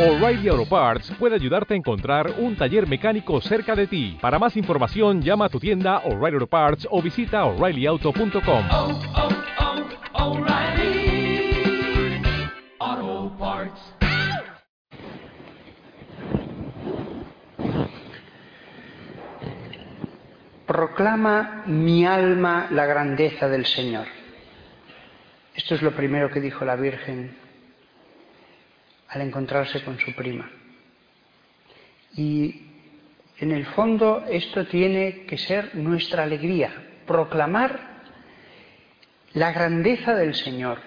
O'Reilly Auto Parts puede ayudarte a encontrar un taller mecánico cerca de ti. Para más información, llama a tu tienda O'Reilly Auto Parts o visita oreillyauto.com. oh, oh, Parts. Proclama mi alma la grandeza del Señor. Esto es lo primero que dijo la Virgen al encontrarse con su prima. Y en el fondo esto tiene que ser nuestra alegría, proclamar la grandeza del Señor.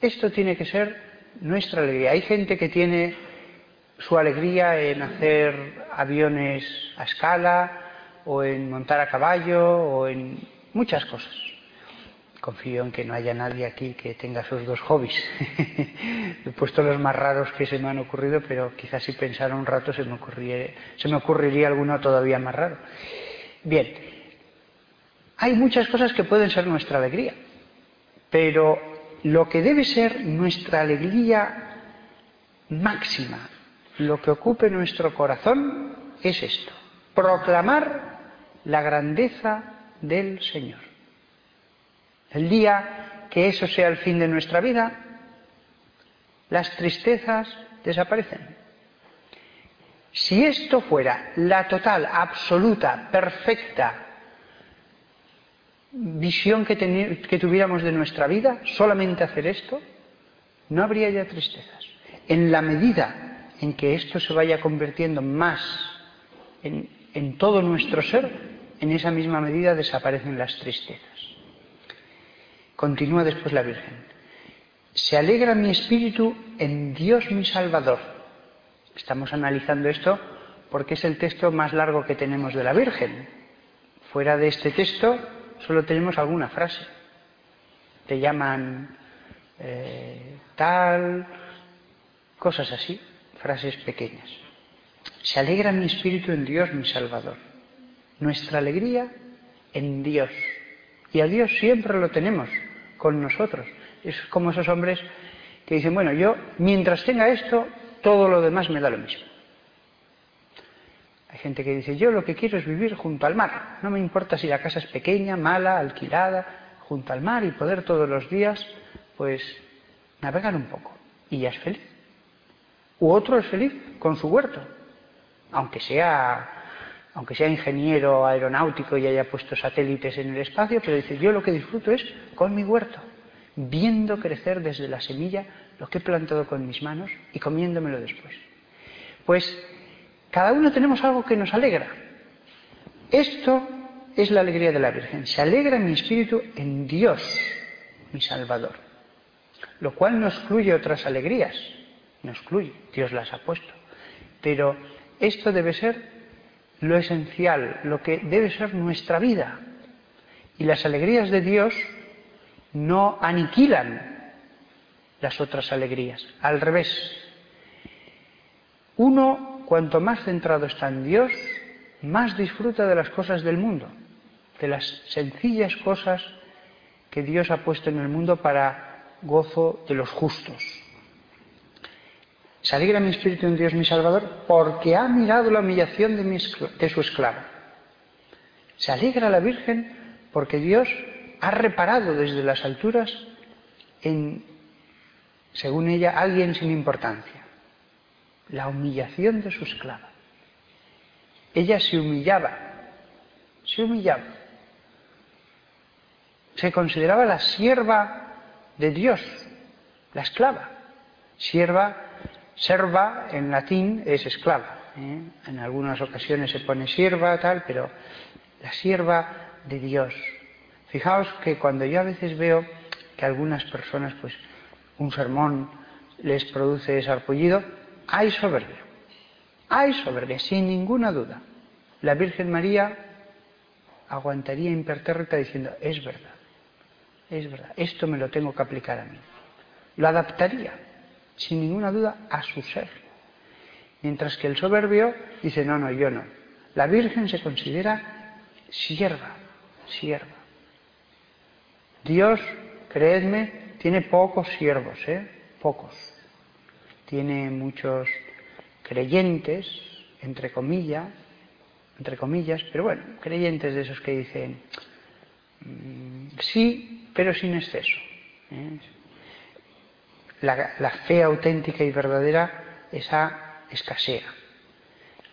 Esto tiene que ser nuestra alegría. Hay gente que tiene su alegría en hacer aviones a escala o en montar a caballo o en muchas cosas. Confío en que no haya nadie aquí que tenga esos dos hobbies. He puesto los más raros que se me han ocurrido, pero quizás si pensara un rato se me, ocurriría, se me ocurriría alguno todavía más raro. Bien, hay muchas cosas que pueden ser nuestra alegría, pero lo que debe ser nuestra alegría máxima, lo que ocupe nuestro corazón, es esto, proclamar la grandeza del Señor. El día que eso sea el fin de nuestra vida, las tristezas desaparecen. Si esto fuera la total, absoluta, perfecta visión que, tuviéramos de nuestra vida, solamente hacer esto, no habría ya tristezas. En la medida en que esto se vaya convirtiendo más en todo nuestro ser, en esa misma medida desaparecen las tristezas. Continúa después la Virgen. Se alegra mi espíritu en Dios mi Salvador. Estamos analizando esto porque es el texto más largo que tenemos de la Virgen. Fuera de este texto solo tenemos alguna frase. Te llaman eh, tal, cosas así, frases pequeñas. Se alegra mi espíritu en Dios mi Salvador. Nuestra alegría en Dios. Y a Dios siempre lo tenemos con nosotros. Es como esos hombres que dicen, bueno, yo mientras tenga esto, todo lo demás me da lo mismo. Hay gente que dice, yo lo que quiero es vivir junto al mar. No me importa si la casa es pequeña, mala, alquilada, junto al mar y poder todos los días, pues, navegar un poco. Y ya es feliz. U otro es feliz con su huerto. Aunque sea aunque sea ingeniero aeronáutico y haya puesto satélites en el espacio, pero dice, yo lo que disfruto es con mi huerto, viendo crecer desde la semilla lo que he plantado con mis manos y comiéndomelo después. Pues cada uno tenemos algo que nos alegra. Esto es la alegría de la Virgen. Se alegra mi espíritu en Dios, mi Salvador. Lo cual no excluye otras alegrías. No excluye, Dios las ha puesto. Pero esto debe ser lo esencial, lo que debe ser nuestra vida. Y las alegrías de Dios no aniquilan las otras alegrías, al revés. Uno, cuanto más centrado está en Dios, más disfruta de las cosas del mundo, de las sencillas cosas que Dios ha puesto en el mundo para gozo de los justos. Se alegra mi espíritu en Dios mi Salvador porque ha mirado la humillación de, mi su esclava. Se alegra la Virgen porque Dios ha reparado desde las alturas en, según ella, alguien sin importancia. La humillación de su esclava. Ella se humillaba, se humillaba. Se consideraba la sierva de Dios, la esclava. Sierva Serva en latín es esclava. ¿eh? En algunas ocasiones se pone sierva, tal, pero la sierva de Dios. Fijaos que cuando yo a veces veo que algunas personas, pues, un sermón les produce sarpullido, hay soberbia. Hay soberbia, sin ninguna duda. La Virgen María aguantaría impertérrita diciendo, es verdad, es verdad, esto me lo tengo que aplicar a mí. Lo adaptaría, sin ninguna duda, a su ser. Mientras que el soberbio dice, no, no, yo no. La Virgen se considera sierva, sierva. Dios, creedme, tiene pocos siervos, ¿eh? Pocos. Tiene muchos creyentes, entre comillas, entre comillas, pero bueno, creyentes de esos que dicen mm, sí, pero sin exceso. ¿eh? La, fe auténtica y verdadera, esa escasea.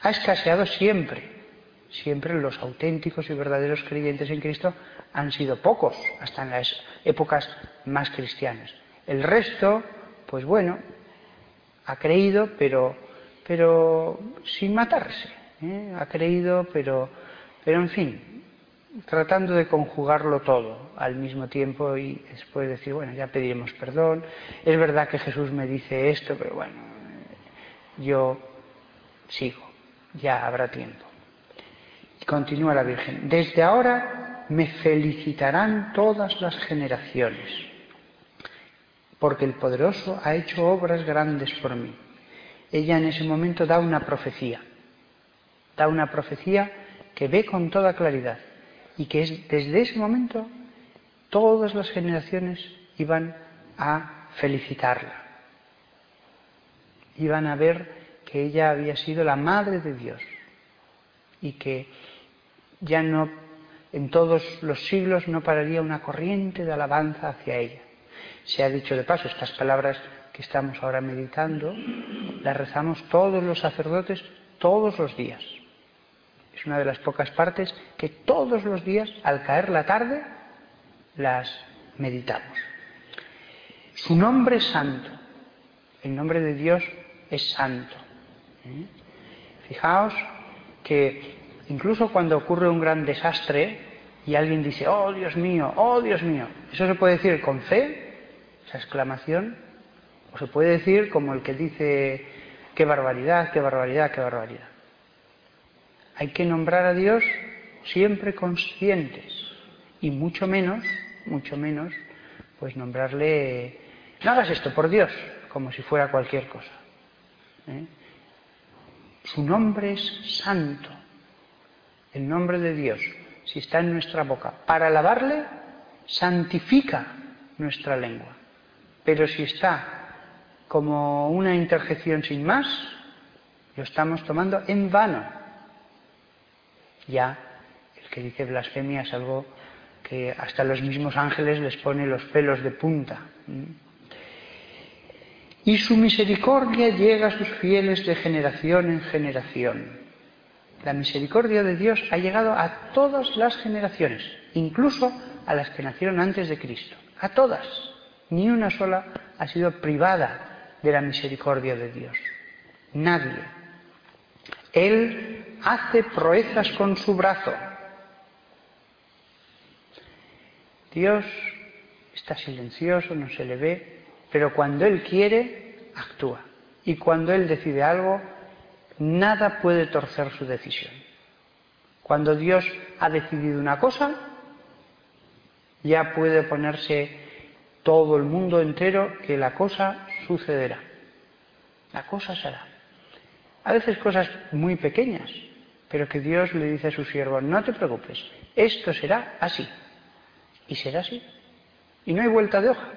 Ha escaseado siempre. Siempre los auténticos y verdaderos creyentes en Cristo han sido pocos, hasta en las épocas más cristianas. El resto, pues bueno, ha creído, pero, pero sin matarse. ¿eh? Ha creído, pero, pero en fin, tratando de conjugarlo todo al mismo tiempo y después decir, bueno, ya pediremos perdón. Es verdad que Jesús me dice esto, pero bueno, yo sigo, ya habrá tiempo. Y continúa la Virgen. Desde ahora me felicitarán todas las generaciones, porque el poderoso ha hecho obras grandes por mí. Ella en ese momento da una profecía, da una profecía que ve con toda claridad y que es, desde ese momento todas las generaciones iban a felicitarla, iban a ver que ella había sido la madre de Dios y que ya no en todos los siglos no pararía una corriente de alabanza hacia ella. Se ha dicho de paso, estas palabras que estamos ahora meditando, las rezamos todos los sacerdotes todos los días. Es una de las pocas partes que todos los días, al caer la tarde, las meditamos. Su nombre es santo. El nombre de Dios es santo. ¿eh? Fijaos que incluso cuando ocurre un gran desastre y alguien dice, oh Dios mío, oh Dios mío, eso se puede decir con fe, esa exclamación, o se puede decir como el que dice, qué barbaridad, qué barbaridad, qué barbaridad. Hay que nombrar a Dios siempre conscientes y mucho menos, mucho menos, pues nombrarle, no hagas esto por Dios, como si fuera cualquier cosa. ¿eh? Su nombre es santo, el nombre de Dios, si está en nuestra boca, para alabarle, santifica nuestra lengua. Pero si está como una interjección sin más, lo estamos tomando en vano ya el que dice blasfemia es algo que hasta los mismos ángeles les pone los pelos de punta. Y su misericordia llega a sus fieles de generación en generación. La misericordia de Dios ha llegado a todas las generaciones, incluso a las que nacieron antes de Cristo. A todas. Ni una sola ha sido privada de la misericordia de Dios. Nadie. Él hace proezas con su brazo. Dios está silencioso, no se le ve, pero cuando Él quiere, actúa. Y cuando Él decide algo, nada puede torcer su decisión. Cuando Dios ha decidido una cosa, ya puede ponerse todo el mundo entero que la cosa sucederá. La cosa será. A veces cosas muy pequeñas, pero que Dios le dice a su siervo, no te preocupes, esto será así. Y será así. Y no hay vuelta de hoja.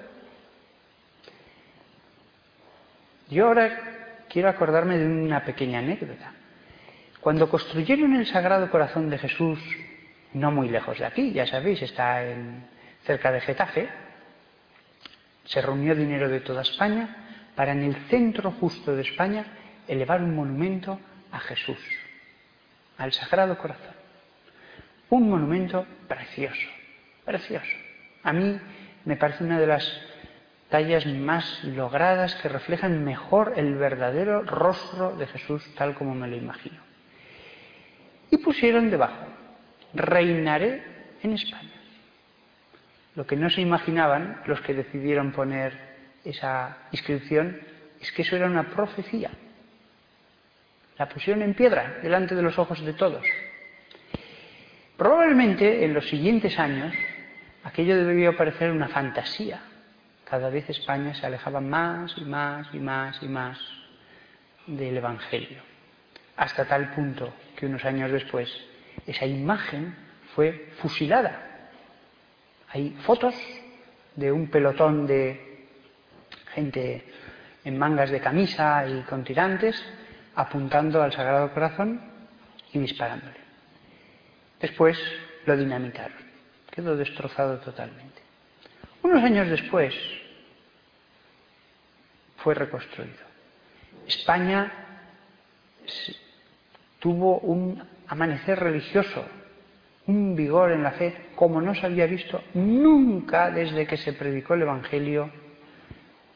Yo ahora quiero acordarme de una pequeña anécdota. Cuando construyeron el Sagrado Corazón de Jesús, no muy lejos de aquí, ya sabéis, está en, cerca de Getafe, se reunió dinero de toda España para en el centro justo de España elevar un monumento a Jesús, al Sagrado Corazón. Un monumento precioso, precioso. A mí me parece una de las tallas más logradas que reflejan mejor el verdadero rostro de Jesús tal como me lo imagino. Y pusieron debajo, reinaré en España. Lo que no se imaginaban los que decidieron poner esa inscripción es que eso era una profecía. La pusieron en piedra delante de los ojos de todos. Probablemente en los siguientes años aquello debió parecer una fantasía. Cada vez España se alejaba más y más y más y más del Evangelio. Hasta tal punto que unos años después esa imagen fue fusilada. Hay fotos de un pelotón de gente en mangas de camisa y con tirantes apuntando al Sagrado Corazón y disparándole. Después lo dinamitaron, quedó destrozado totalmente. Unos años después fue reconstruido. España tuvo un amanecer religioso, un vigor en la fe como no se había visto nunca desde que se predicó el Evangelio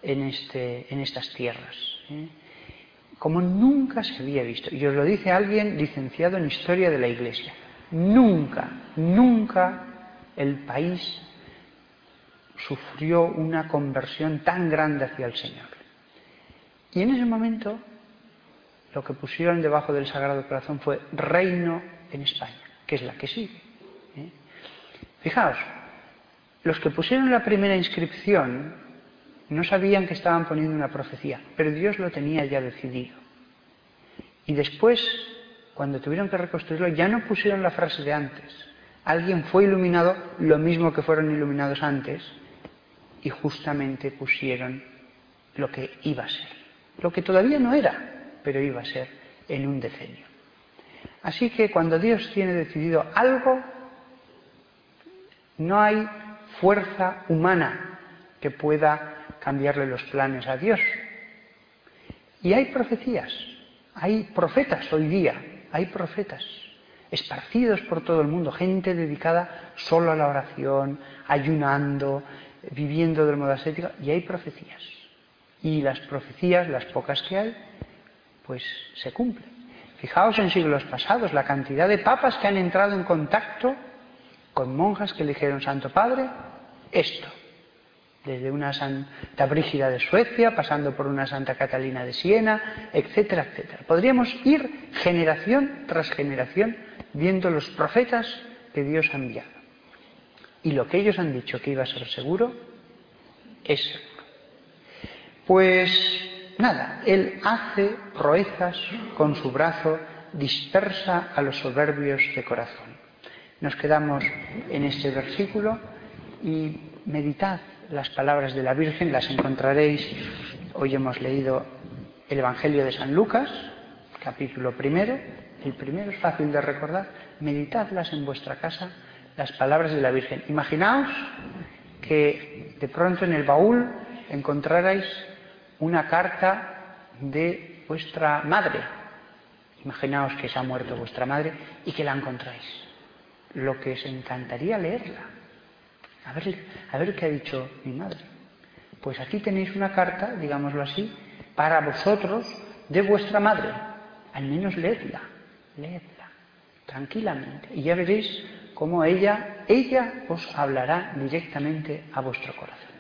en, este, estas tierras. ¿eh? Como nunca se había visto. Y os lo dice alguien licenciado en historia de la Iglesia. Nunca, nunca el país sufrió una conversión tan grande hacia el Señor. Y en ese momento lo que pusieron debajo del Sagrado Corazón fue reino en España, que es la que sigue. ¿eh? Fijaos, los que pusieron la primera inscripción no sabían que estaban poniendo una profecía, pero Dios lo tenía ya decidido. Y después, cuando tuvieron que reconstruirlo, ya no pusieron la frase de antes. Alguien fue iluminado lo mismo que fueron iluminados antes y justamente pusieron lo que iba a ser. Lo que todavía no era, pero iba a ser en un decenio. Así que cuando Dios tiene decidido algo, no hay fuerza humana que pueda cambiarle los planes a Dios. Y hay profecías, hay profetas hoy día, hay profetas esparcidos por todo el mundo, gente dedicada solo a la oración, ayunando, viviendo del modo ascético, y hay profecías. Y las profecías, las pocas que hay, pues se cumple. Fijaos en siglos pasados la cantidad de papas que han entrado en contacto con monjas que le dijeron, Santo Padre, esto. Desde una Santa Brígida de Suecia, pasando por una Santa Catalina de Siena, etcétera, etcétera. Podríamos ir generación tras generación viendo los profetas que Dios ha enviado. Y lo que ellos han dicho que iba a ser seguro, es seguro. Pues Nada, él hace proezas con su brazo, dispersa a los soberbios de corazón. Nos quedamos en este versículo y meditad las palabras de la Virgen, las encontraréis. Hoy hemos leído el Evangelio de San Lucas, capítulo primero. El primero es fácil de recordar. Meditadlas en vuestra casa, las palabras de la Virgen. Imaginaos que de pronto en el baúl encontrarais una carta de vuestra madre. Imaginaos que se ha muerto vuestra madre y que la encontráis. Lo que os encantaría leerla. A ver, a ver qué ha dicho mi madre. Pues aquí tenéis una carta, digámoslo así, para vosotros de vuestra madre. Al menos leedla, leedla, tranquilamente. Y ya veréis cómo ella, ella os hablará directamente a vuestro corazón.